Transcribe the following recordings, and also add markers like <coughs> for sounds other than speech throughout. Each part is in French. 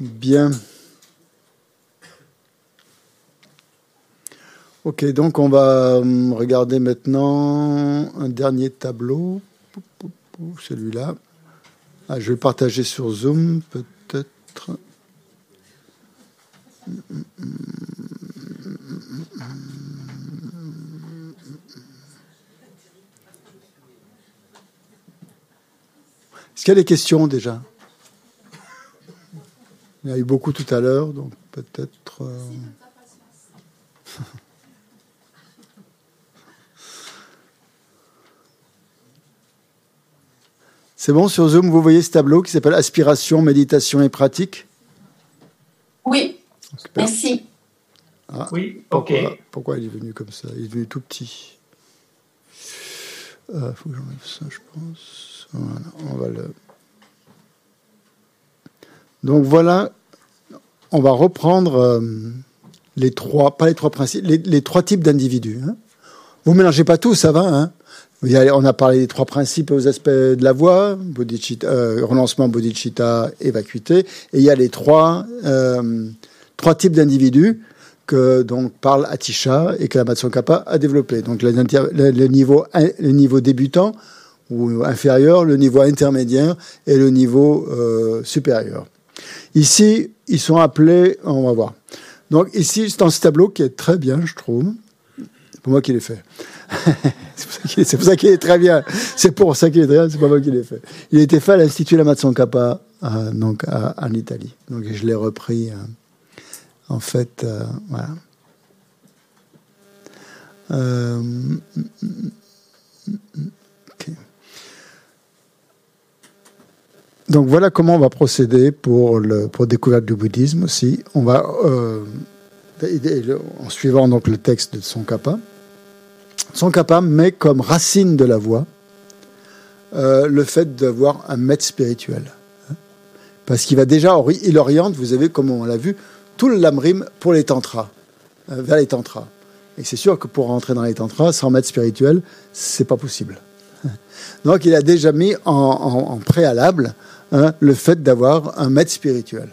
Bien. Ok, donc on va hum, regarder maintenant un dernier tableau. Celui-là. Ah, je vais partager sur Zoom, peut-être. Est-ce qu'il y a des questions déjà? Il y a eu beaucoup tout à l'heure, donc peut-être. euh, <laughs> C'est bon, sur Zoom, vous voyez ce tableau qui s'appelle Aspiration, méditation et pratique Oui, Super. merci. Ah, Oui, ok. pourquoi, pourquoi il est venu comme ça? Il est devenu tout petit. Il faut que j'enlève ça, je pense. Voilà, on va le. Donc voilà, on va reprendre euh, les trois, pas les trois principes, les, trois types d'individus. hein. Vous mélangez pas tout, ça va. Hein on a parlé des trois principes aux aspects de la voix, bodhicitta, euh, renoncement, bodhicitta et vacuité. Et il y a les trois, euh, trois types d'individus que donc parle Atisha et que la Kappa a développé. Donc le niveau débutant ou inférieur, le niveau intermédiaire et le niveau euh, supérieur. Ici, ils sont appelés, on va voir. Donc ici, c'est dans ce tableau qui est très bien, je trouve. C'est pas moi qui l'ai fait. <laughs> c'est pour ça qu'il est, très bien. C'est pour ça qu'il est très bien, c'est pas moi qui l'ai fait. Il a été fait à l'Institut Lamatson Kappa, euh, donc à- en Italie. Donc je l'ai repris. euh, en fait, euh, voilà. Euh, ok. Donc voilà comment on va procéder pour le pour découverte du bouddhisme aussi. On va euh, en suivant donc le texte de son kappa. Son kappa met comme racine de la voie euh, le fait d'avoir un maître spirituel. Parce qu'il va déjà, il oriente, vous avez, comme on l'a vu, tout le lamrim pour les tantras, euh, vers les tantras. Et c'est sûr que pour rentrer dans les tantras, sans maître spirituel, c'est pas possible. Donc il a déjà mis en préalable hein, le fait d'avoir un maître spirituel.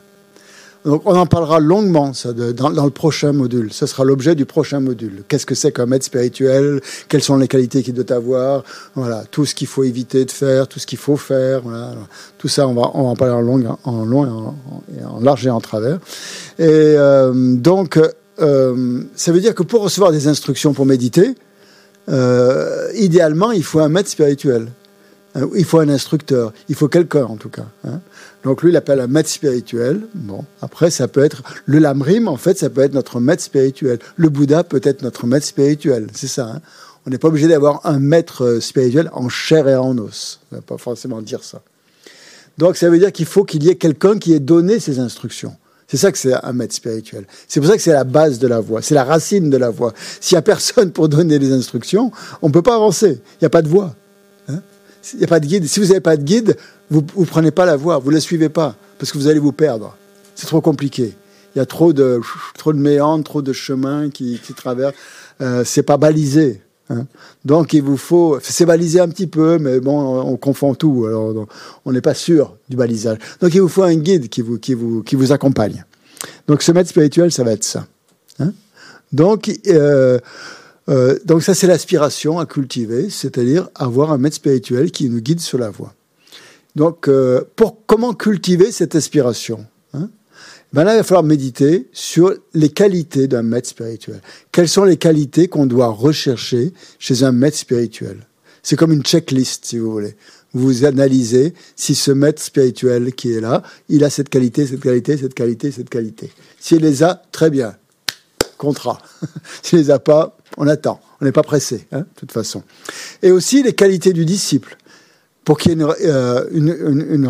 Donc on en parlera longuement dans, le prochain module. Ce sera l'objet du prochain module. Qu'est-ce que c'est qu'un maître spirituel? Quelles sont les qualités qu'il doit avoir? Voilà, tout ce qu'il faut éviter de faire, tout ce qu'il faut faire. Tout ça, on va, en parler en long, en, et en large et en travers. Et euh, donc, euh, ça veut dire que pour recevoir des instructions pour méditer, euh, idéalement, il faut un maître spirituel. Hein, Il faut un instructeur. Il faut quelqu'un, en tout cas. hein. Donc lui, il appelle un maître spirituel. Bon, après, ça peut être le lamrim. En fait, ça peut être notre maître spirituel. Le Bouddha peut être notre maître spirituel. C'est ça. hein. On n'est pas obligé d'avoir un maître euh, spirituel en chair et en os. On ne pas forcément dire ça. Donc ça veut dire qu'il faut qu'il y ait quelqu'un qui ait donné ces instructions. C'est ça que c'est un maître spirituel. C'est pour ça que c'est la base de la voie, c'est la racine de la voie. S'il n'y a personne pour donner les instructions, on ne peut pas avancer. Il n'y a pas de voie. Il n'y a pas de guide. Si vous n'avez pas de guide, vous ne prenez pas la voie, vous ne la suivez pas, parce que vous allez vous perdre. C'est trop compliqué. Il y a trop de, trop de méandres, trop de chemins qui, traversent. Euh, c'est pas balisé. hein. Donc il vous faut, c'est balisé un petit peu, mais bon, on confond tout. Alors on n'est pas sûr du balisage. Donc il vous faut un guide qui vous, qui vous, qui vous accompagne. Donc ce maître spirituel, ça va être ça. hein. donc euh, euh, donc ça c'est l'aspiration à cultiver, c'est-à-dire avoir un maître spirituel qui nous guide sur la voie. Donc euh, pour comment cultiver cette aspiration hein ben là, il va falloir méditer sur les qualités d'un maître spirituel. Quelles sont les qualités qu'on doit rechercher chez un maître spirituel? C'est comme une checklist, si vous voulez. Vous analysez si ce maître spirituel qui est là, il a cette qualité, cette qualité, cette qualité, cette qualité. S'il les a, très bien. Contrat. <laughs> S'il les a pas, on attend. On n'est pas pressé, hein, de toute façon. Et aussi les qualités du disciple pour qu'il y ait une, euh,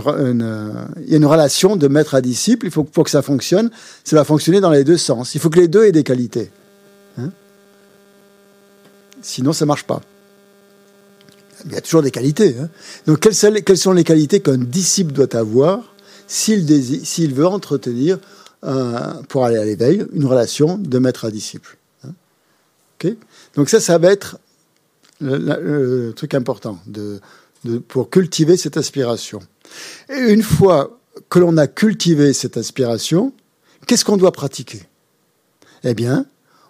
euh, relation de maître à disciple, il faut pour que ça fonctionne, ça va fonctionner dans les deux sens. Il faut que les deux aient des qualités. Hein Sinon, ça marche pas. Il y a toujours des qualités. Hein Donc, quelles, sont les- qualités qu'un disciple doit avoir s'il veut entretenir, pour aller à l'éveil, une relation de maître à disciple hein Donc ça, ça va être le, truc important de- pour cultiver cette aspiration. Et une fois que l'on a cultivé cette aspiration, qu'est-ce qu'on doit pratiquer? Eh bien,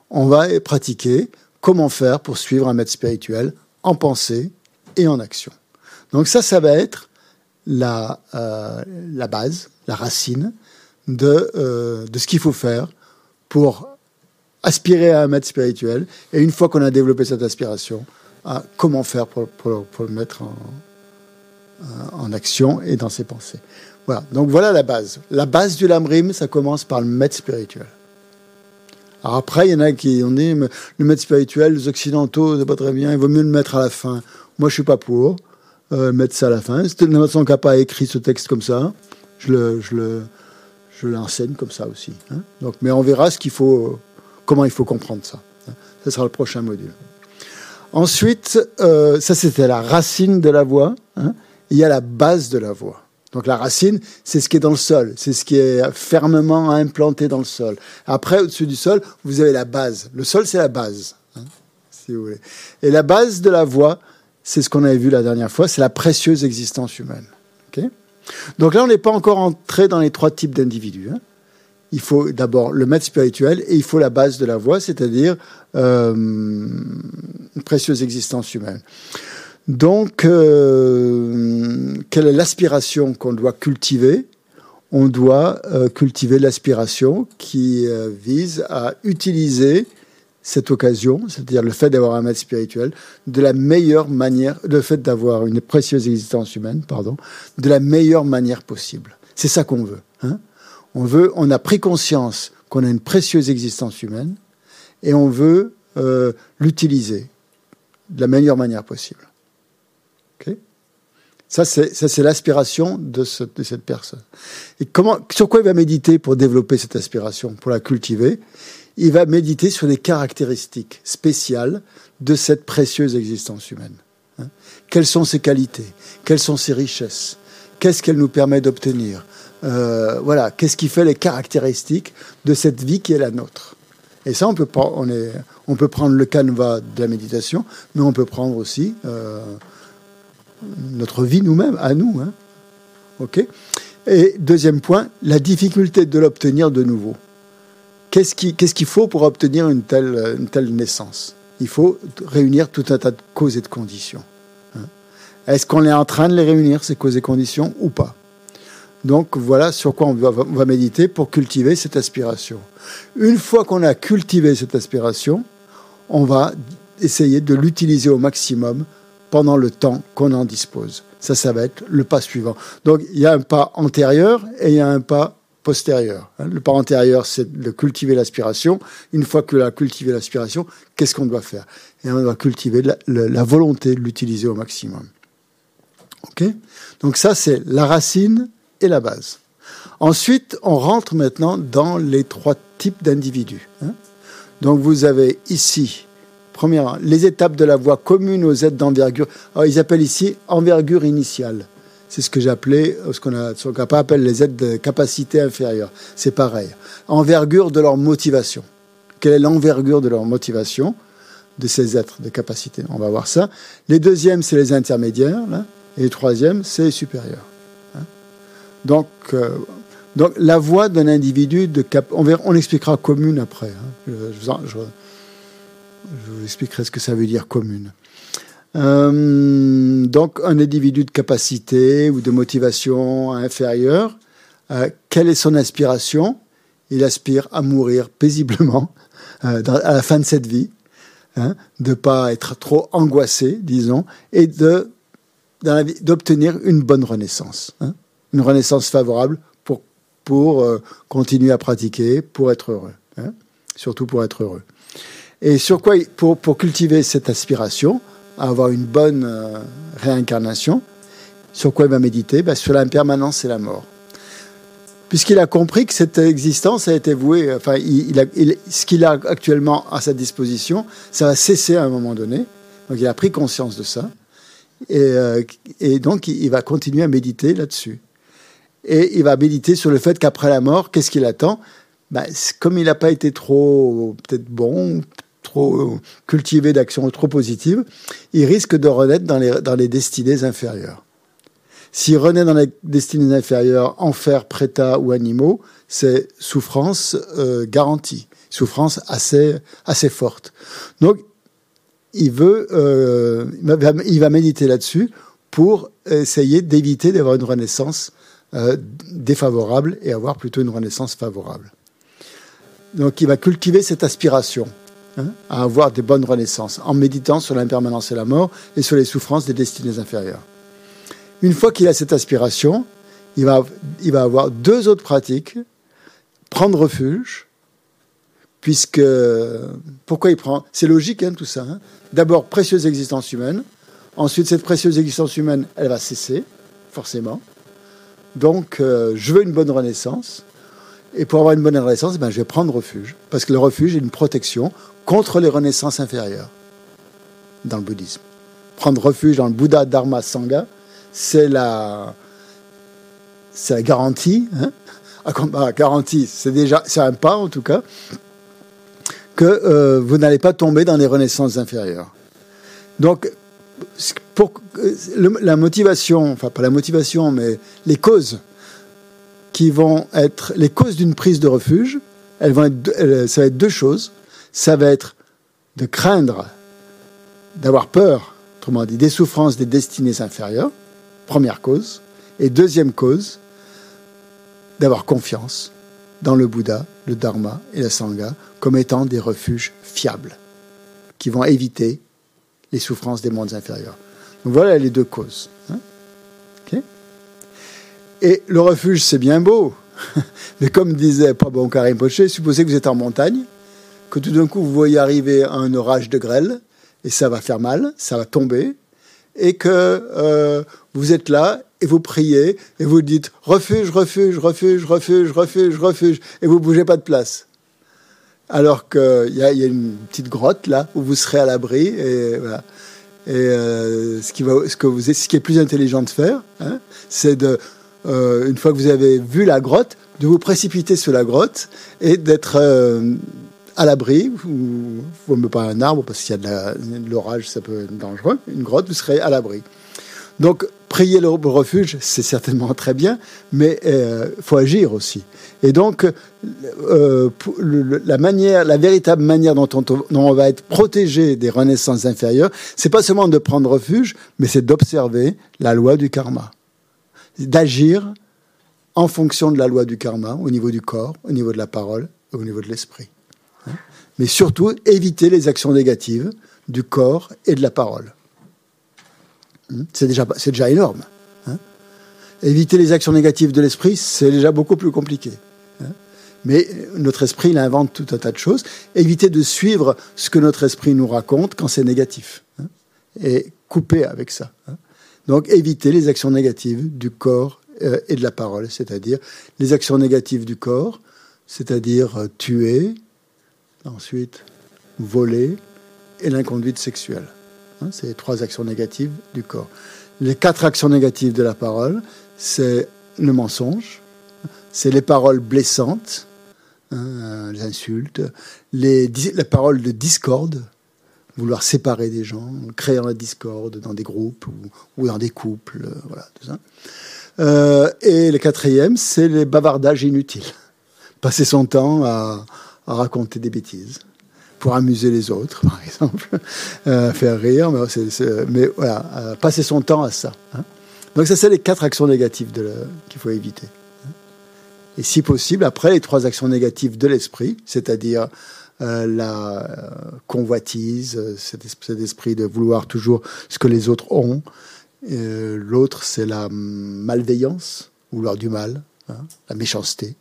on va pratiquer comment faire pour suivre un maître spirituel en pensée et en action. Donc ça, ça va être la, euh, la base, la racine de, euh, de ce qu'il faut faire pour aspirer à un maître spirituel. Et une fois qu'on a développé cette aspiration, à comment faire pour, pour, le mettre en, en action et dans ses pensées. Voilà. Donc voilà la base. La base du lamrim, ça commence par le maître spirituel. Alors après, il y en a qui ont dit le maître spirituel, les occidentaux, c'est pas très bien, il vaut mieux le mettre à la fin. Moi, je suis pas pour euh, mettre ça à la fin. Nelson Kappa a écrit ce texte comme ça. Je le, je le, je l'enseigne comme ça aussi. Hein. Donc, mais on verra ce qu'il faut, comment il faut comprendre ça. Hein. Ce sera le prochain module. Ensuite, euh, ça c'était la racine de la voix. Hein. Il y a la base de la voix. Donc la racine, c'est ce qui est dans le sol, c'est ce qui est fermement implanté dans le sol. Après, au-dessus du sol, vous avez la base. Le sol, c'est la base, hein. Et la base de la voix, c'est ce qu'on avait vu la dernière fois, c'est la précieuse existence humaine. Donc là, on n'est pas encore entré dans les trois types d'individus. Hein. Il faut d'abord le maître spirituel et il faut la base de la voix, c'est-à-dire euh, une précieuse existence humaine. Donc, euh, quelle est l'aspiration qu'on doit cultiver? On doit euh, cultiver l'aspiration qui euh, vise à utiliser cette occasion, c'est-à-dire le fait d'avoir un maître spirituel, de la meilleure manière, le fait d'avoir une précieuse existence humaine, pardon, de la meilleure manière possible. C'est ça qu'on veut. Hein on veut, on a pris conscience qu'on a une précieuse existence humaine et on veut l'utiliser de la meilleure manière possible. Ça, c'est l'aspiration de, de, cette personne. Et comment, sur quoi il va méditer pour développer cette aspiration, pour la cultiver? Il va méditer sur les caractéristiques spéciales de cette précieuse existence humaine. Hein. Quelles sont ses qualités? Quelles sont ses richesses? Qu'est-ce qu'elle nous permet d'obtenir? Euh, Voilà, qu'est-ce qui fait les caractéristiques de cette vie qui est la nôtre? Et ça, on peut, prendre le canevas de la méditation, mais on peut prendre aussi... Euh, notre vie nous-mêmes, à nous. Hein. OK? Et deuxième point, la difficulté de l'obtenir de nouveau. Qu'est-ce qu'il faut pour obtenir une telle, naissance? Il faut réunir tout un tas de causes et de conditions. Hein. Est-ce qu'on est en train de les réunir, ces causes et conditions, ou pas? Donc voilà sur quoi on va, on va, méditer pour cultiver cette aspiration. Une fois qu'on a cultivé cette aspiration, on va essayer de l'utiliser au maximum pendant le temps qu'on en dispose. Ça, ça va être le pas suivant. Donc, il y a un pas antérieur et il y a un pas postérieur. Hein. Le pas antérieur, c'est de cultiver l'aspiration. Une fois que l'on a cultivé l'aspiration, qu'est-ce qu'on doit faire? Et on doit cultiver la, volonté de l'utiliser au maximum. OK? Donc ça, c'est la racine et la base. Ensuite, on rentre maintenant dans les trois types d'individus. Hein. Donc vous avez ici Premièrement, les étapes de la voie commune aux aides d'envergure. Alors, ils appellent ici envergure initiale. C'est ce que j'appelais, ce qu'on a, ce qu'on appelle les aides de capacité inférieure. C'est pareil. Envergure de leur motivation. Quelle est l'envergure de leur motivation de ces êtres de capacité? On va voir ça. Les deuxièmes, c'est les intermédiaires. et les troisièmes, c'est les supérieurs. Hein. donc, euh, donc, la voie d'un individu de cap... On, expliquera commune après. Hein. Je vous expliquerai ce que ça veut dire commune. Euh, donc, un individu de capacité ou de motivation inférieure, euh, quelle est son aspiration Il aspire à mourir paisiblement euh, à la fin de cette vie, hein, de ne pas être trop angoissé, disons, et d'obtenir une bonne renaissance, hein, une renaissance favorable pour, continuer à pratiquer, pour être heureux, hein, surtout pour être heureux. Et sur quoi, pour cultiver cette aspiration, à avoir une bonne euh, réincarnation, sur quoi il va méditer? Ben, Sur l'impermanence et la mort. Puisqu'il a compris que cette existence a été vouée, enfin, il, a, ce qu'il a actuellement à sa disposition, ça va cesser à un moment donné. Donc il a pris conscience de ça. Et, euh, et donc il va continuer à méditer là-dessus. Et il va méditer sur le fait qu'après la mort, qu'est-ce qu'il attend? Ben, Comme il n'a pas été trop, peut-être bon, trop cultivé d'actions trop positives, il risque de renaître dans les, destinées inférieures. Si renaît dans les destinées inférieures, enfer, préta ou animaux, c'est souffrance euh, garantie, souffrance assez, assez forte. Donc, il veut, euh, il va méditer là-dessus pour essayer d'éviter d'avoir une renaissance euh, défavorable et avoir plutôt une renaissance favorable. Donc, il va cultiver cette aspiration hein, à avoir des bonnes renaissances en méditant sur l'impermanence et la mort et sur les souffrances des destinées inférieures. Une fois qu'il a cette aspiration, il va, il va avoir deux autres pratiques. Prendre refuge, puisque... Pourquoi il prend? C'est logique, hein, tout ça. Hein. D'abord, précieuse existence humaine. Ensuite, cette précieuse existence humaine, elle va cesser, forcément. Donc, euh, je veux une bonne renaissance. Et pour avoir une bonne renaissance, ben, je vais prendre refuge. Parce que le refuge est une protection contre les renaissances inférieures dans le bouddhisme. Prendre refuge dans le Bouddha Dharma Sangha, c'est la, la garantie, hein ah, bah, garantie, c'est déjà, un pas en tout cas, que euh, vous n'allez pas tomber dans les renaissances inférieures. Donc, pour, la motivation, enfin pas la motivation, mais les causes qui vont être les causes d'une prise de refuge, elles vont être, ça va être deux choses. Ça va être de craindre, d'avoir peur, autrement dit, des souffrances des destinées inférieures, Première cause. Et deuxième cause, d'avoir confiance dans le Bouddha, le Dharma et la Sangha comme étant des refuges fiables qui vont éviter les souffrances des mondes inférieurs. Donc voilà les deux causes. Et le refuge, c'est bien beau. <laughs> Mais comme disait Prabhu Karim Poché, supposez que vous êtes en montagne, que tout d'un coup vous voyez arriver un orage de grêle, et ça va faire mal, ça va tomber, et que euh, vous êtes là et vous priez et vous dites refuge, refuge, refuge, refuge, refuge, refuge, et vous bougez pas de place. Alors qu'il y, y, a une petite grotte là où vous serez à l'abri et voilà. Et euh, ce, qui que vous, est plus intelligent de faire, hein, c'est de, euh, une fois que vous avez vu la grotte, de vous précipiter sur la grotte et d'être euh, à l'abri, ou vous ne pas un arbre parce qu'il y a de l'orage, ça peut être dangereux. Une grotte, vous serez à l'abri. Donc, prier le refuge, c'est certainement très bien, mais il euh, faut agir aussi. Et donc, euh, la manière, la véritable manière dont on, va être protégé des renaissances inférieures, c'est pas seulement de prendre refuge, mais c'est d'observer la loi du karma, d'agir en fonction de la loi du karma au niveau du corps, au niveau de la parole, au niveau de l'esprit mais surtout éviter les actions négatives du corps et de la parole. Hmm? C'est déjà, déjà énorme. Hein? éviter les actions négatives de l'esprit, c'est déjà beaucoup plus compliqué. Hein? Mais notre esprit, il invente tout un tas de choses. Éviter de suivre ce que notre esprit nous raconte quand c'est négatif. Hein? et couper avec ça. Donc éviter les actions négatives du corps euh, et de la parole, c'est-à-dire les actions négatives du corps, c'est-à-dire euh, tuer, ensuite voler et l'inconduite sexuelle. Hein, c'est les trois actions négatives du corps. Les quatre actions négatives de la parole, c'est le mensonge, c'est les paroles blessantes, hein, les insultes, les, paroles de discorde, vouloir séparer des gens, créer la discorde dans des groupes ou, dans des couples, euh, voilà, tout ça. Euh, et le quatrième, c'est les bavardages inutiles. <laughs> Passer son temps à, raconter des bêtises pour amuser les autres, <laughs> par exemple, euh, faire rire, mais, voilà, passer son temps à ça. Hein. Donc ça, c'est les quatre actions négatives qu'il faut éviter. Hein. Et si possible, après les trois actions négatives de l'esprit, c'est-à-dire euh, la convoitise, cet, esprit de vouloir toujours ce que les autres ont. L'autre, c'est la malveillance, vouloir du mal, hein, la méchanceté.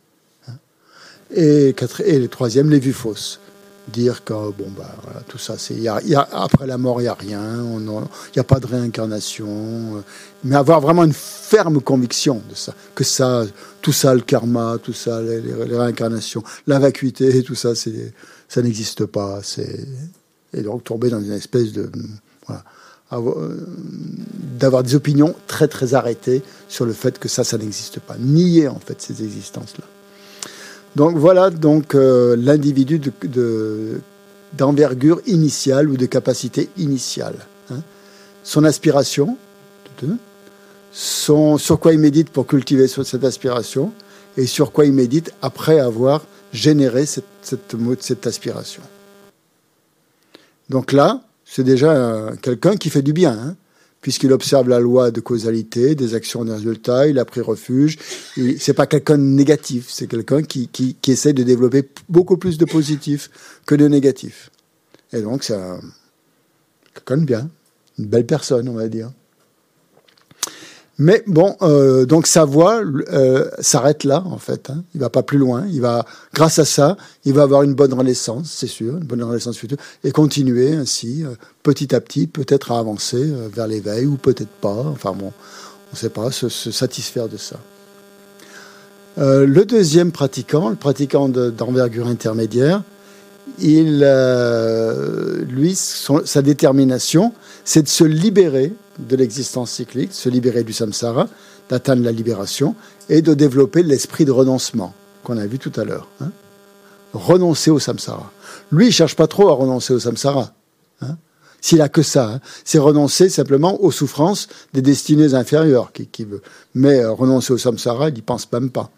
Et, et le troisième, les vues fausses. Dire que bon bah tout ça c'est y a, après la mort il y a rien, il n'y a pas de réincarnation, euh, mais avoir vraiment une ferme conviction de ça, que ça, tout ça le karma, tout ça les, réincarnations, la vacuité, tout ça c'est ça n'existe pas, et donc tomber dans une espèce de euh, d'avoir des opinions très très arrêtées sur le fait que ça ça n'existe pas, nier en fait ces existences là. Donc voilà donc euh, l'individu d'envergure initiale ou de capacité initiale. Hein. Son aspiration, son, sur quoi il médite pour cultiver cette aspiration et sur quoi il médite après avoir généré cette, cette, aspiration. Donc là, c'est déjà quelqu'un qui fait du bien, hein, puisqu'il observe la loi de causalité, des actions des résultats, il a pris refuge. C'est pas quelqu'un de négatif, c'est quelqu'un qui, qui, qui, essaie de développer beaucoup plus de positif que de négatif. Et donc, c'est quelqu'un de bien, une belle personne, on va dire. Mais bon, euh, donc sa voie euh, s'arrête là, en fait. Hein. Il va pas plus loin. Il va, grâce à ça, il va avoir une bonne renaissance, c'est sûr, une bonne renaissance future, et continuer ainsi, euh, petit à petit, peut-être à avancer vers l'éveil ou peut-être pas. Enfin bon, on ne sait pas, se, satisfaire de ça. Le deuxième pratiquant, le pratiquant d'envergure intermédiaire, il, lui, sa détermination, c'est de se libérer de l'existence cyclique, se libérer du samsara, d'atteindre la libération et de développer l'esprit de renoncement qu'on a vu tout à l'heure. Hein. renoncer au samsara. Lui, il cherche pas trop à renoncer au samsara. Hein. S'il a que ça, hein. c'est renoncer simplement aux souffrances des destinées inférieures qui, veut. Mais euh, renoncer au samsara, il n'y pense même pas.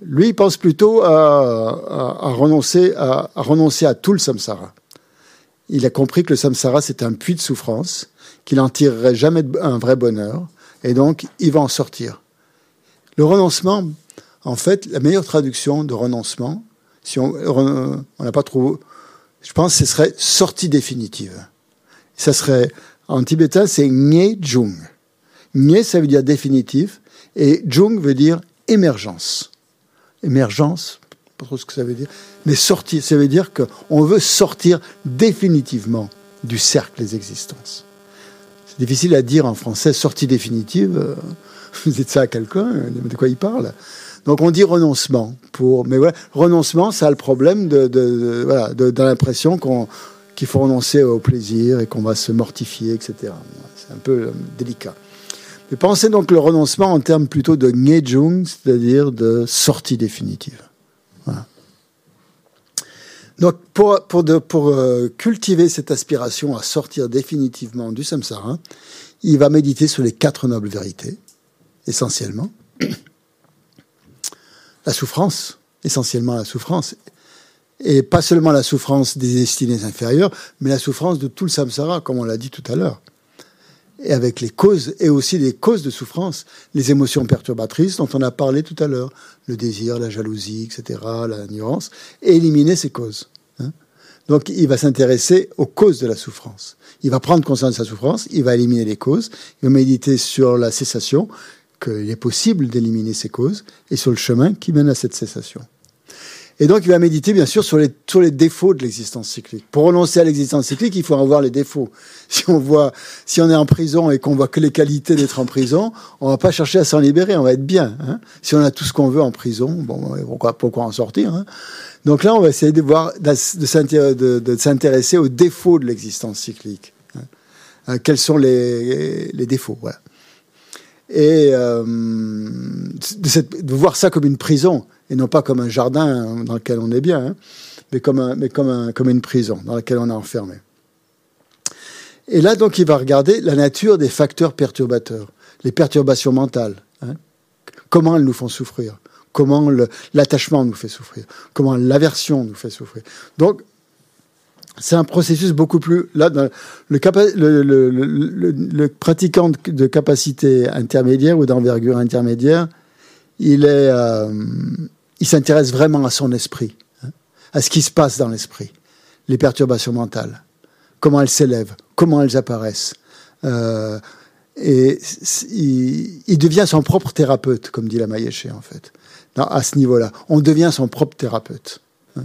Lui, il pense plutôt à renoncer, à, à renoncer à tout le samsara. Il a compris que le samsara, c'est un puits de souffrance qu'il n'en tirerait jamais un vrai bonheur, et donc il va en sortir. Le renoncement, en fait, la meilleure traduction de renoncement, si on n'a pas trop, je pense que ce serait sortie définitive. Ça serait, en tibétain, c'est Nye Jung. Nye, ça veut dire définitif, et Jung veut dire émergence. Émergence, pas trop ce que ça veut dire, mais sortir, ça veut dire qu'on veut sortir définitivement du cercle des existences difficile à dire en français, sortie définitive. Euh, <laughs> vous dites ça à quelqu'un, de quoi il parle donc on dit renoncement pour, mais voilà, renoncement, ça a le problème de, de, de voilà, de, de l'impression qu'on qu'il faut renoncer au plaisir et qu'on va se mortifier, etc. C'est un peu euh, délicat. Mais pensez donc le renoncement en termes plutôt de ngejung, c'est-à-dire de sortie définitive. Donc, pour euh, cultiver cette aspiration à sortir définitivement du samsara, il va méditer sur les quatre nobles vérités, essentiellement. <coughs> La souffrance, essentiellement la souffrance, et pas seulement la souffrance des destinées inférieures, mais la souffrance de tout le samsara, comme on l'a dit tout à l'heure. Et avec les causes, et aussi les causes de souffrance, les émotions perturbatrices dont on a parlé tout à l'heure, le désir, la jalousie, etc., la nuance, et éliminer ces causes. Hein. Donc il va s'intéresser aux causes de la souffrance. Il va prendre conscience de sa souffrance, il va éliminer les causes, il va méditer sur la cessation, qu'il est possible d'éliminer ces causes, et sur le chemin qui mène à cette cessation. Et donc, il va méditer, bien sûr, sur les, sur les défauts de l'existence cyclique. Pour renoncer à l'existence cyclique, il faut en voir les défauts. <laughs> Si on voit, si on est en prison et qu'on voit que les qualités d'être en prison, on va pas chercher à s'en libérer, on va être bien. Hein. Si on a tout ce qu'on veut en prison, bon, pourquoi, pourquoi en sortir hein? Donc là, on va essayer de voir, de, s'intéresser aux défauts de l'existence cyclique. Hein. Euh, quels sont les, les défauts, voilà. Et euh, de, cette, de voir ça comme une prison et non pas comme un jardin dans lequel on est bien, hein, mais, comme, un, mais comme, un, comme une prison dans laquelle on est enfermé. Et là, donc, il va regarder la nature des facteurs perturbateurs, les perturbations mentales. Hein, comment elles nous font souffrir, comment l'attachement nous fait souffrir, comment l'aversion nous fait souffrir. Donc, c'est un processus beaucoup plus là le, pratiquant de capacité intermédiaire ou d'envergure intermédiaire il est euh, il s'intéresse vraiment à son esprit, hein, à ce qui se passe dans l'esprit, les perturbations mentales, comment elles s'élèvent, comment elles apparaissent. Euh, et il, devient son propre thérapeute, comme dit la Maïeché, en fait. À ce niveau-là, on devient son propre thérapeute. Hein.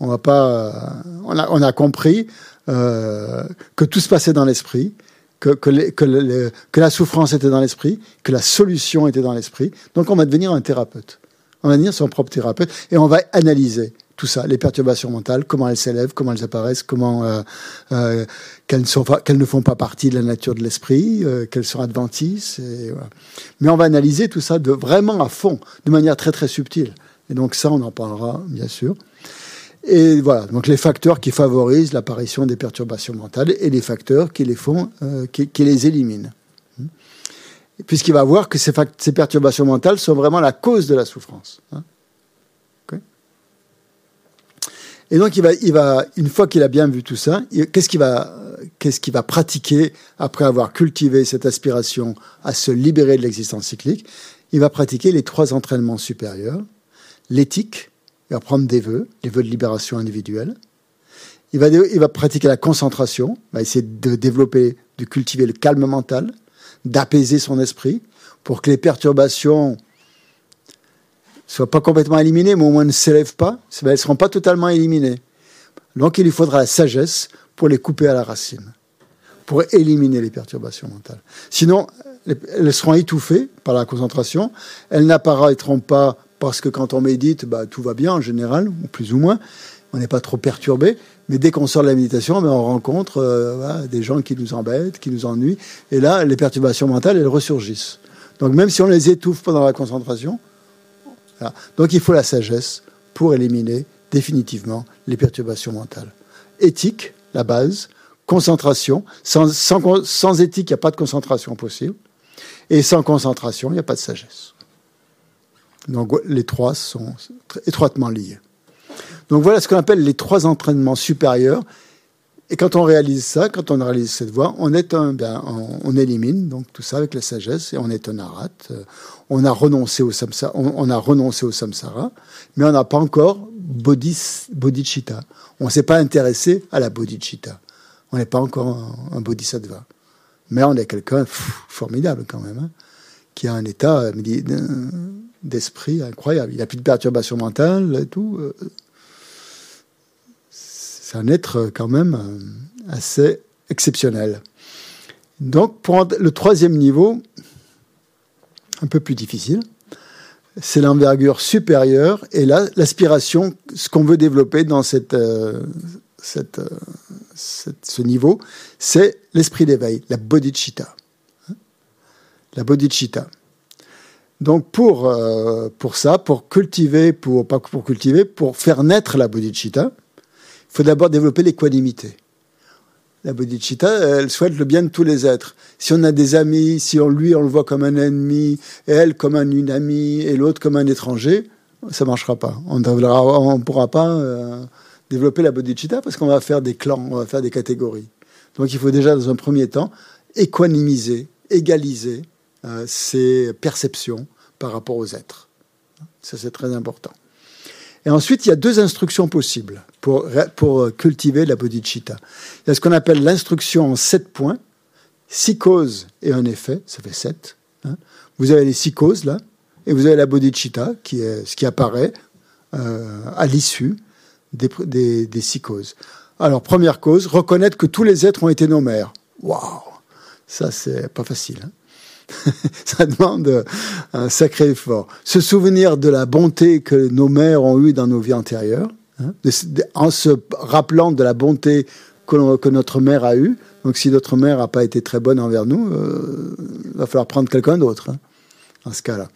On va pas, a, on a compris euh, que tout se passait dans l'esprit, que, que, les, que, les, que, la souffrance était dans l'esprit, que la solution était dans l'esprit. Donc on va devenir un thérapeute on va devenir son propre thérapeute et on va analyser tout ça, les perturbations mentales, comment elles s'élèvent, comment elles apparaissent, comment euh, euh, qu'elles, qu'elles ne font pas partie de la nature de l'esprit, euh, qu'elles sont adventices. Mais on va analyser tout ça de vraiment à fond, de manière très très subtile. Et donc ça, on en parlera bien sûr. Et voilà, donc les facteurs qui favorisent l'apparition des perturbations mentales et les facteurs qui les font, euh, qui les éliminent. Puisqu'il va voir que ces, perturbations mentales sont vraiment la cause de la souffrance. Hein. Et donc, il va, une fois qu'il a bien vu tout ça, qu'est-ce qu'il va, qu'est-ce qu'il va pratiquer après avoir cultivé cette aspiration à se libérer de l'existence cyclique? Il va pratiquer les trois entraînements supérieurs l'éthique, il va prendre des vœux, les vœux de libération individuelle. Il va, il va pratiquer la concentration, il va essayer de développer, de cultiver le calme mental, d'apaiser son esprit pour que les perturbations soient pas complètement éliminées, mais au moins ne s'élèvent pas, elles ne seront pas totalement éliminées. Donc il lui faudra la sagesse pour les couper à la racine, pour éliminer les perturbations mentales. Sinon, elles seront étouffées par la concentration, elles n'apparaîtront pas parce que quand on médite, bah, tout va bien en général, ou plus ou moins, on n'est pas trop perturbé. Mais dès qu'on sort de la méditation, ben, on rencontre euh, des gens qui nous embêtent, qui nous ennuient. Et là, les perturbations mentales, elles ressurgissent. Donc même si on les étouffe pendant la concentration, donc il faut la sagesse pour éliminer définitivement les perturbations mentales. Éthique, la base. Concentration. Sans, sans éthique, il n'y a pas de concentration possible. Et sans concentration, il n'y a pas de sagesse. Donc les trois sont étroitement liés. Donc voilà ce qu'on appelle les trois entraînements supérieurs. Et quand on réalise ça, quand on réalise cette voie, on est un, ben, on, élimine donc tout ça avec la sagesse et on est un arat. On a renoncé au samsara, on, a renoncé au samsara, mais on n'a pas encore bodhis, bodhicitta. On ne s'est pas intéressé à la bodhicitta. On n'est pas encore un, bodhisattva. Mais on est quelqu'un formidable quand même, hein, qui a un état euh, d'esprit incroyable. Il n'a plus de perturbation mentale et tout. Euh, c'est un être quand même euh, assez exceptionnel. Donc, pour le troisième niveau, un peu plus difficile, c'est l'envergure supérieure et là, l'aspiration, ce qu'on veut développer dans euh, cette, ce niveau, c'est l'esprit d'éveil, la bodhicitta. La bodhicitta. Donc pour, euh, ça, pour cultiver, pour, faire naître la bodhicitta, faut d'abord développer l'équanimité. La bodhicitta, elle souhaite le bien de tous les êtres. Si on a des amis, si on lui on le voit comme un ennemi, et elle comme un, une amie, et l'autre comme un étranger, ça marchera pas. On ne pourra pas euh, développer la bodhicitta parce qu'on va faire des clans, on va faire des catégories. Donc il faut déjà, dans un premier temps, équanimiser, égaliser euh, ses perceptions par rapport aux êtres. Ça, c'est très important. Et ensuite, il y a deux instructions possibles pour, pour cultiver la bodhicitta. Il y a ce qu'on appelle l'instruction en sept points, six causes et un effet, ça fait sept. Hein. Vous avez les six causes là, et vous avez la bodhicitta, qui est ce qui apparaît euh, à l'issue des, des, des, six causes. Alors, première cause, reconnaître que tous les êtres ont été nos mères. Waouh Ça, c'est pas facile. Hein <laughs> ça demande un sacré effort. Se souvenir de la bonté que nos mères ont eue dans nos vies antérieures, hein, en se rappelant de la bonté que, notre mère a eue. Donc si notre mère n'a pas été très bonne envers nous, euh, il va falloir prendre quelqu'un d'autre hein, dans ce cas-là.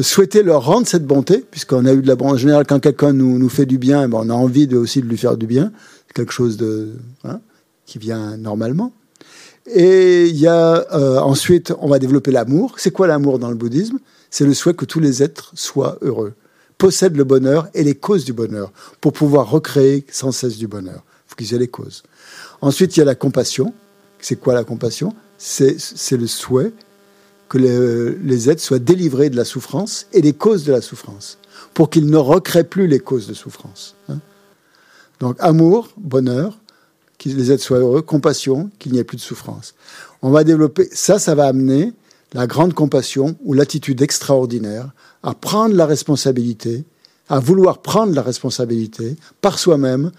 Souhaiter leur rendre cette bonté, puisqu'on a eu de la bonté. En général, quand quelqu'un nous, fait du bien, ben, on a envie de, aussi de lui faire du bien. quelque chose de, hein, qui vient normalement. Et il y a euh, ensuite, on va développer l'amour. C'est quoi l'amour dans le bouddhisme? C'est le souhait que tous les êtres soient heureux, possèdent le bonheur et les causes du bonheur pour pouvoir recréer sans cesse du bonheur. Il faut qu'ils aient les causes. Ensuite, il y a la compassion. C'est quoi la compassion? C'est le souhait que les, êtres soient délivrés de la souffrance et des causes de la souffrance, pour qu'ils ne recréent plus les causes de souffrance. Hein. Donc amour, bonheur, que les êtres soient heureux, compassion, qu'il n'y ait plus de souffrance. On va développer, ça, ça va amener la grande compassion ou l'attitude extraordinaire à prendre la responsabilité, à vouloir prendre la responsabilité par soi-même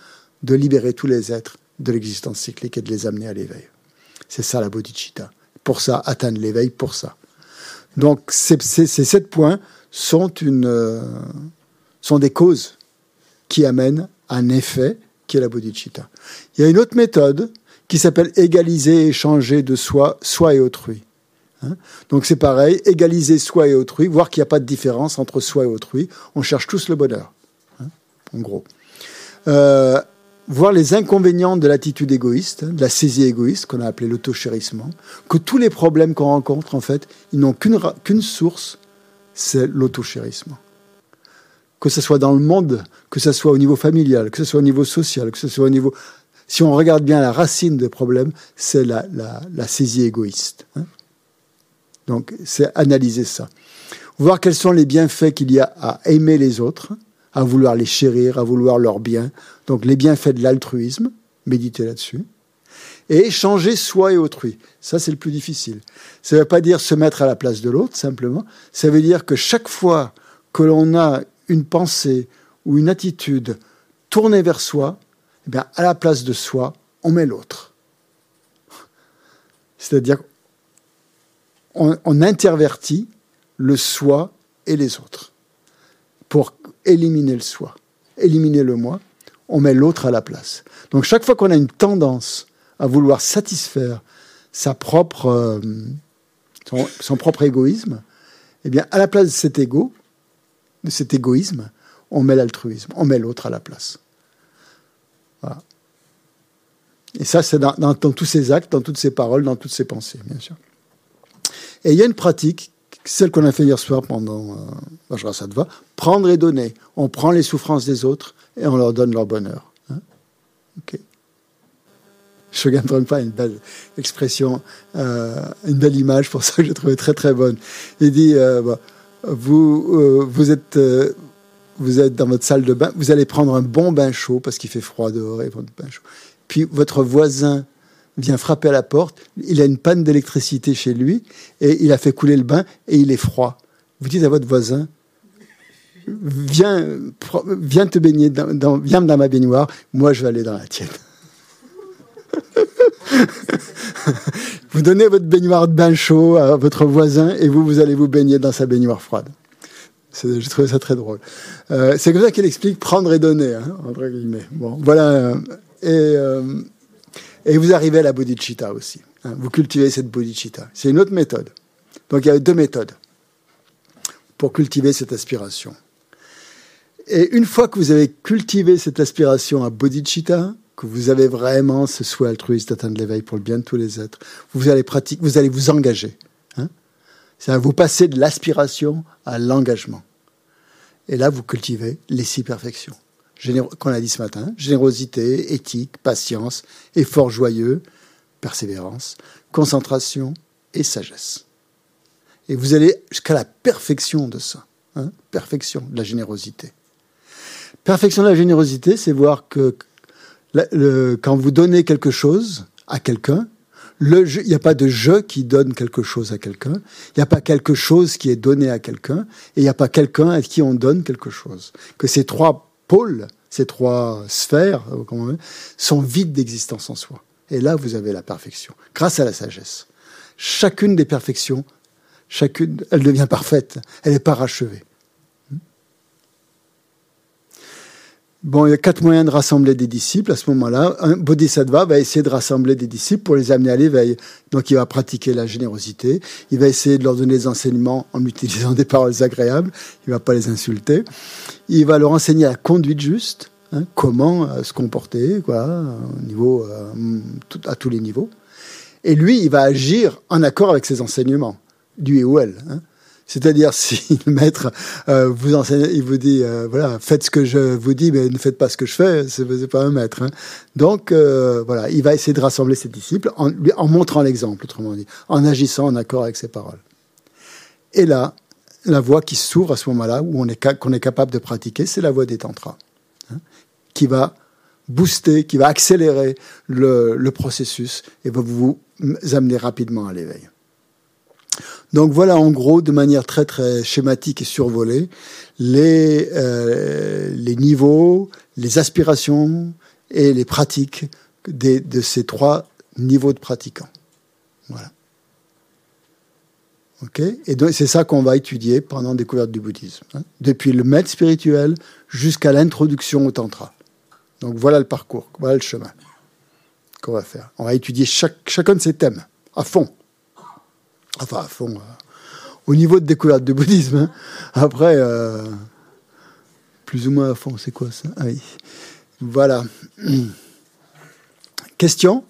de libérer tous les êtres de l'existence cyclique et de les amener à l'éveil. C'est ça la bodhicitta. Pour ça, atteindre l'éveil, pour ça. Donc ces, sept points sont, une, euh, sont des causes qui amènent un effet qui est la bodhicitta. Il y a une autre méthode qui s'appelle égaliser et échanger de soi, soi et autrui. Hein? Donc c'est pareil, égaliser soi et autrui, voir qu'il n'y a pas de différence entre soi et autrui. On cherche tous le bonheur, hein, en gros. Euh, voir les inconvénients de l'attitude égoïste, de la saisie égoïste qu'on a appelé l'auto-chérissement, que tous les problèmes qu'on rencontre, en fait, ils n'ont qu'une source, c'est l'auto-chérissement. Que ce soit dans le monde, que ce soit au niveau familial, que ce soit au niveau social, que ce soit au niveau... Si on regarde bien la racine des problèmes, c'est la, saisie égoïste. Hein. Donc, c'est analyser ça. Voir quels sont les bienfaits qu'il y a à aimer les autres, à vouloir les chérir, à vouloir leur bien. Donc, les bienfaits de l'altruisme, méditer là-dessus. Et échanger soi et autrui. Ça, c'est le plus difficile. Ça ne veut pas dire se mettre à la place de l'autre, simplement. Ça veut dire que chaque fois que l'on a une pensée ou une attitude tournée vers soi, eh bien, à la place de soi, on met l'autre. C'est-à-dire on, intervertit le soi et les autres pour éliminer le soi, éliminer le moi, on met l'autre à la place. Donc chaque fois qu'on a une tendance à vouloir satisfaire euh, son, propre égoïsme, eh bien, à la place de cet ego, de cet égoïsme, on met l'altruisme, on met l'autre à la place. Voilà. Et ça, c'est dans, tous ses actes, dans toutes ses paroles, dans toutes ses pensées, bien sûr. Et il y a une pratique, celle qu'on a fait hier soir pendant euh, Vajrasattva, prendre et donner. On prend les souffrances des autres et on leur donne leur bonheur. Hein ok. Shogun pas une belle expression, euh, une belle image pour ça que j'ai trouvé très très bonne. Il dit euh, vous euh, euh, vous êtes dans votre salle de bain, vous allez prendre un bon bain chaud parce qu'il fait froid dehors et votre bain chaud. Puis votre voisin vient frapper à la porte, il a une panne d'électricité chez lui, et il a fait couler le bain, et il est froid. Vous dites à votre voisin, viens, te baigner, viens dans ma baignoire, moi je vais aller dans la tienne. <laughs> <laughs> vous donnez votre baignoire de bain chaud à votre voisin, et vous, vous allez vous baigner dans sa baignoire froide. J'ai trouvé ça très drôle. Euh, c'est comme ça qu'il explique prendre et donner, hein. Bon, voilà. Euh, et... Euh, et vous arrivez à la bodhicitta aussi. Hein. vous cultivez cette bodhicitta. C'est une autre méthode. Donc il y a deux méthodes pour cultiver cette aspiration. Et une fois que vous avez cultivé cette aspiration à bodhicitta, que vous avez vraiment ce souhait altruiste d'atteindre l'éveil pour le bien de tous les êtres, vous allez pratiquer, vous allez vous engager. Hein Ça vous passer de l'aspiration à l'engagement. Et là, vous cultivez les six perfections qu'on a dit ce matin, générosité, éthique, patience, effort joyeux, persévérance, concentration et sagesse. Et vous allez jusqu'à la perfection de ça, hein, perfection de la générosité. Perfection de la générosité, c'est voir que quand vous donnez quelque chose à quelqu'un, il n'y a pas de je qui donne quelque chose à quelqu'un, il n'y a pas quelque chose qui est donné à quelqu'un, et il n'y a pas quelqu'un à qui on donne quelque chose. Que ces trois pôles, ces trois sphères, euh, sont vides d'existence en soi. Et là, vous avez la perfection, grâce à la sagesse. Chacune des perfections, chacune, elle devient parfaite, elle est parachevée. Bon, il y a quatre moyens de rassembler des disciples à ce moment-là. Un bodhisattva va essayer de rassembler des disciples pour les amener à l'éveil. Donc, il va pratiquer la générosité. Il va essayer de leur donner des enseignements en utilisant <laughs> des paroles agréables. Il va pas les insulter. Il va leur enseigner la conduite juste, hein, comment euh, se comporter, quoi, au niveau, euh, à tous les niveaux. Et lui, il va agir en accord avec ses enseignements, lui ou elle. Hein. C'est-à-dire, <laughs> si le maître euh, vous enseigne, il vous dit, euh, voilà, faites ce que je vous dis, mais ne faites pas ce que je fais, c'est pas un maître. Hein. Donc, euh, voilà, il va essayer de rassembler ses disciples en, en montrant l'exemple, autrement dit, en agissant en accord avec ses paroles. Et là, la voie qui s'ouvre à ce moment-là, où on est, qu'on est capable de pratiquer, c'est la voie des tantras, hein, qui va booster, qui va accélérer le processus et va vous amener rapidement à l'éveil. Donc voilà en gros, de manière très très schématique et survolée, les, euh, les niveaux, les aspirations et les pratiques des, de ces trois niveaux de pratiquants. Voilà. Ok Et c'est ça qu'on va étudier pendant la découverte du bouddhisme, hein. depuis le maître spirituel jusqu'à l'introduction au tantra. Donc voilà le parcours, voilà le chemin qu'on va faire. On va étudier chacun de ces thèmes à fond. Enfin, à fond. Euh, au niveau de découverte du bouddhisme. Hein. Après, euh, plus ou moins à fond, c'est quoi ça? Ah oui. Voilà. <clears throat> Question?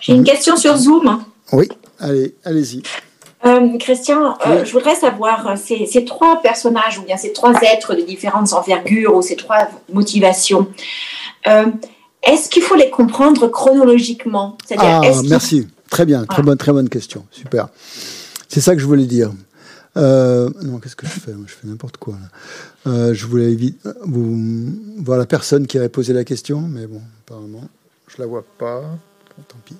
J'ai une question sur Zoom. Oui, allez, allez-y. Euh, Christian, euh, je voudrais savoir, ces, ces, trois personnages, ou bien ces trois êtres de différentes envergures, ou ces trois motivations, est-ce qu'il faut les comprendre chronologiquement? Ah, merci. Très bien, très bonne, très bonne question. Super. C'est ça que je voulais dire. non, qu'est-ce que je fais? Je fais n'importe quoi. Là. je voulais vous voir la personne qui avait posé la question, mais bon, apparemment, je la vois pas. tant pis.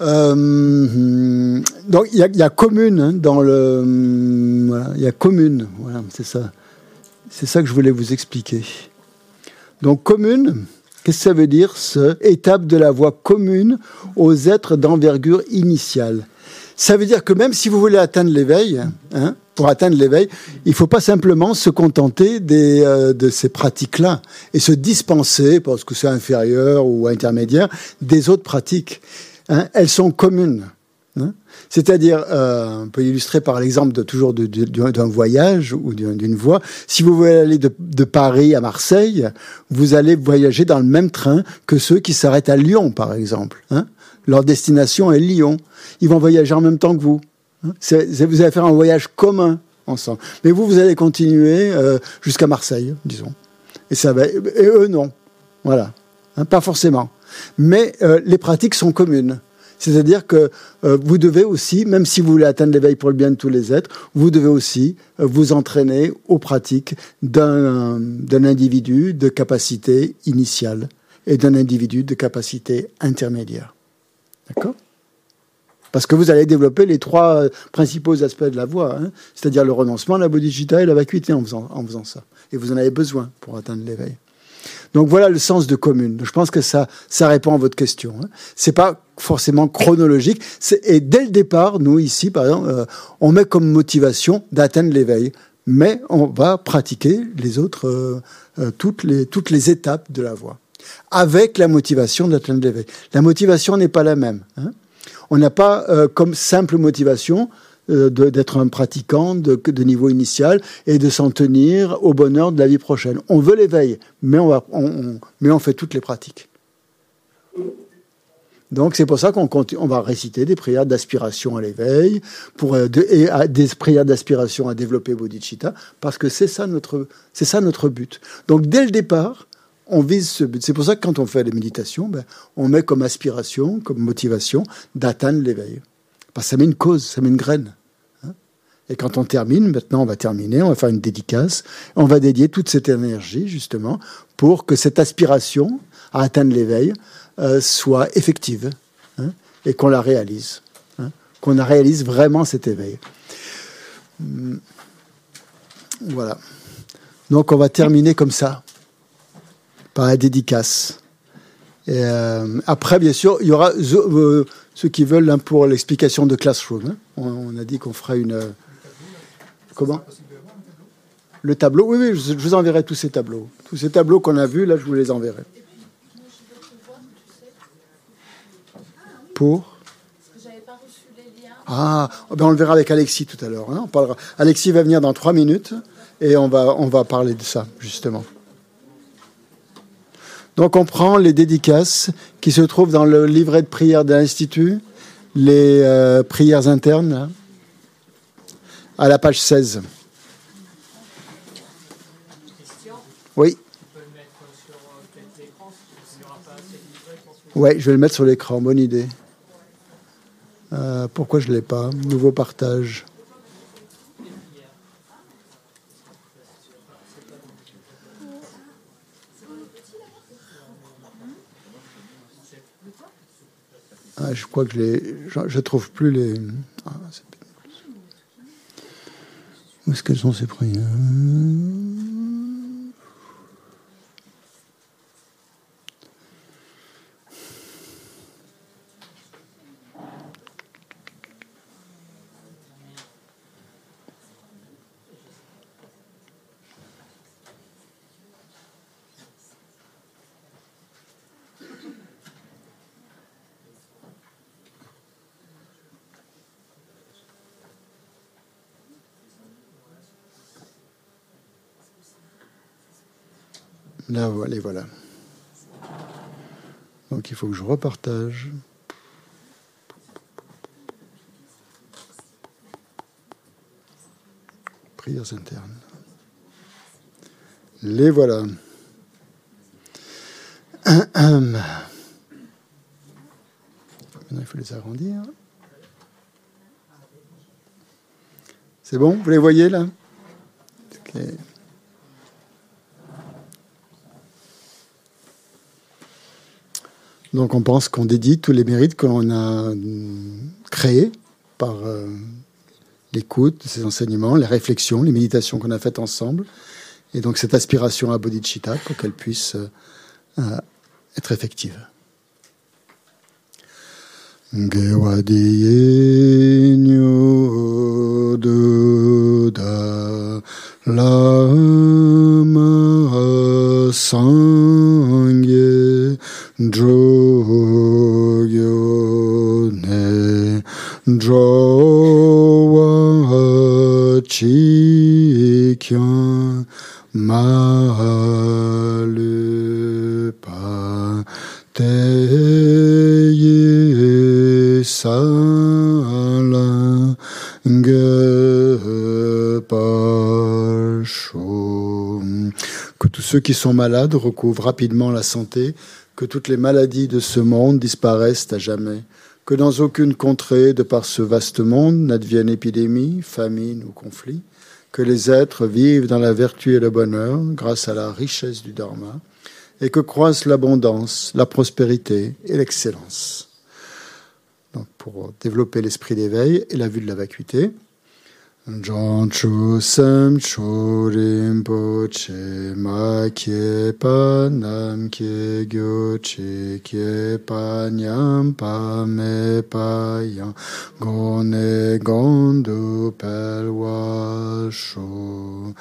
Euh, donc il y, y, a commune hein, dans le voilà, il y a commune voilà c'est ça c'est ça que je voulais vous expliquer donc commune qu'est-ce que ça veut dire ce étape de la voie commune aux êtres d'envergure initiale? Ça veut dire que même si vous voulez atteindre l'éveil hein, pour atteindre l'éveil il faut pas simplement se contenter des, euh, de ces pratiques là et se dispenser parce que c'est inférieur ou intermédiaire des autres pratiques hein, elles sont communes. C'est-à-dire, euh, on peut illustrer par l'exemple de toujours d'un voyage ou d'une voie. Si vous voulez aller de, de, Paris à Marseille, vous allez voyager dans le même train que ceux qui s'arrêtent à Lyon, par exemple. Hein. Leur destination est Lyon. Ils vont voyager en même temps que vous. Hein. vous allez faire un voyage commun ensemble. Mais vous, vous allez continuer euh, jusqu'à Marseille, disons. Et ça va. Et eux, non. Voilà. Hein, pas forcément. Mais euh, les pratiques sont communes. C'est-à-dire que euh, vous devez aussi, même si vous voulez atteindre l'éveil pour le bien de tous les êtres, vous devez aussi euh, vous entraîner aux pratiques d'un individu de capacité initiale et d'un individu de capacité intermédiaire. D'accord? Parce que vous allez développer les trois principaux aspects de la voie, hein, c'est-à-dire le renoncement, la bodhicitta et la vacuité en faisant, en faisant ça. Et vous en avez besoin pour atteindre l'éveil. Donc voilà le sens de commune. Je pense que ça, ça répond à votre question. Hein. C'est pas forcément chronologique. Et dès le départ, nous ici, par exemple, euh, on met comme motivation d'atteindre l'éveil, mais on va pratiquer les autres, euh, euh, toutes les toutes les étapes de la voie, avec la motivation d'atteindre l'éveil. La motivation n'est pas la même. Hein. On n'a pas comme simple motivation d'être un pratiquant de, niveau initial et de s'en tenir au bonheur de la vie prochaine. On veut l'éveil, mais on fait toutes les pratiques. Donc c'est pour ça qu'on on va réciter des prières d'aspiration à l'éveil, pour euh, et à, des prières d'aspiration à développer bodhicitta, parce que c'est ça notre c'est ça notre but. Donc dès le départ, on vise ce but. C'est pour ça que quand on fait les méditations, ben, on met comme aspiration, comme motivation d'atteindre l'éveil. Parce que ça met une cause, ça met une graine. Et quand on termine, maintenant on va terminer, on va faire une dédicace, on va dédier toute cette énergie justement pour que cette aspiration à atteindre l'éveil euh, soit effective hein, et qu'on la réalise, hein, qu'on réalise vraiment cet éveil. Hum, voilà. Donc on va terminer comme ça, par la dédicace. Euh, après, bien sûr, il y aura euh, ceux qui veulent hein, pour l'explication de Classroom. On, on, a dit qu'on fera une Comment? Le tableau Oui, oui, je vous enverrai tous ces tableaux. Tous ces tableaux qu'on a vus, là, je vous les enverrai. Ah, ben on le verra avec Alexis tout à l'heure. Hein. on parlera. Alexis va venir dans trois minutes et on va, on va parler de ça, justement. Donc on prend les dédicaces qui se trouvent dans le livret de prière de l'Institut, les euh, prières internes. Là à la page 16. Oui. Oui, je vais le mettre sur l'écran, bonne idée. Euh, pourquoi je ne l'ai pas Nouveau partage. Ah, je crois que je ne trouve plus les. Ah, où qu'elles sont ces prières? Là, voilà, voilà. Donc il faut que je repartage. Prières internes. Les voilà. Maintenant, il faut les agrandir. C'est bon? Vous les voyez là? Donc on pense qu'on dédie tous les mérites que l'on a créés par euh, l'écoute de ces enseignements, les réflexions, les méditations qu'on a faites ensemble, et donc cette aspiration à bodhicitta pour qu'elle puisse euh, euh, être effective. Ceux qui sont malades recouvrent rapidement la santé, que toutes les maladies de ce monde disparaissent à jamais, que dans aucune contrée, de par ce vaste monde, n'advienne épidémie, famine ou conflit, que les êtres vivent dans la vertu et le bonheur grâce à la richesse du Dharma, et que croissent l'abondance, la prospérité et l'excellence. pour développer l'esprit d'éveil et la vue de la vacuité, Zhong chu sem chu rinpo che ma kye pa nam kye gyo che kye pa nyam pa me pa yang go ne gong du pel wa shu.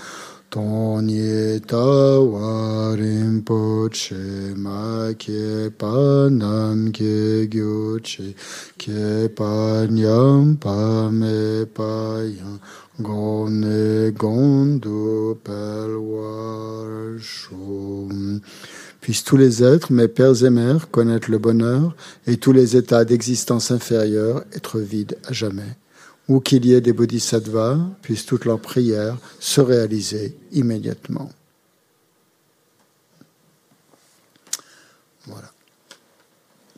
Ton Ye Ta Wa Rinpo Che Ma Kye Pa Nam Kye Gyo Che Kye Pa Nyam Pa Me Pa Yang Puissent tous les êtres, mes pères et mères, connaître le bonheur et tous les états d'existence inférieure être vides à jamais. Ou qu'il y ait des bodhisattvas, puissent toutes leurs prières se réaliser immédiatement. Voilà.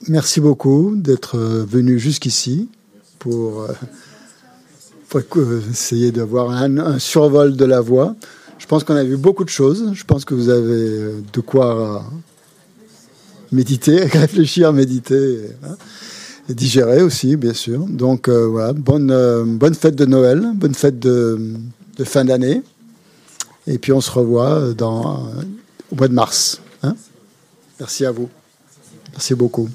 Merci beaucoup d'être venu jusqu'ici pour. Euh, essayer d'avoir un, survol de la voix. Je pense qu'on a vu beaucoup de choses. Je pense que vous avez euh, de quoi méditer, <laughs> réfléchir, méditer hein, et digérer aussi, bien sûr. Donc euh, voilà, bonne, euh, bonne fête de Noël, bonne fête de, fin d'année. Et puis on se revoit dans, au mois de mars. Hein. Merci à vous. Merci beaucoup.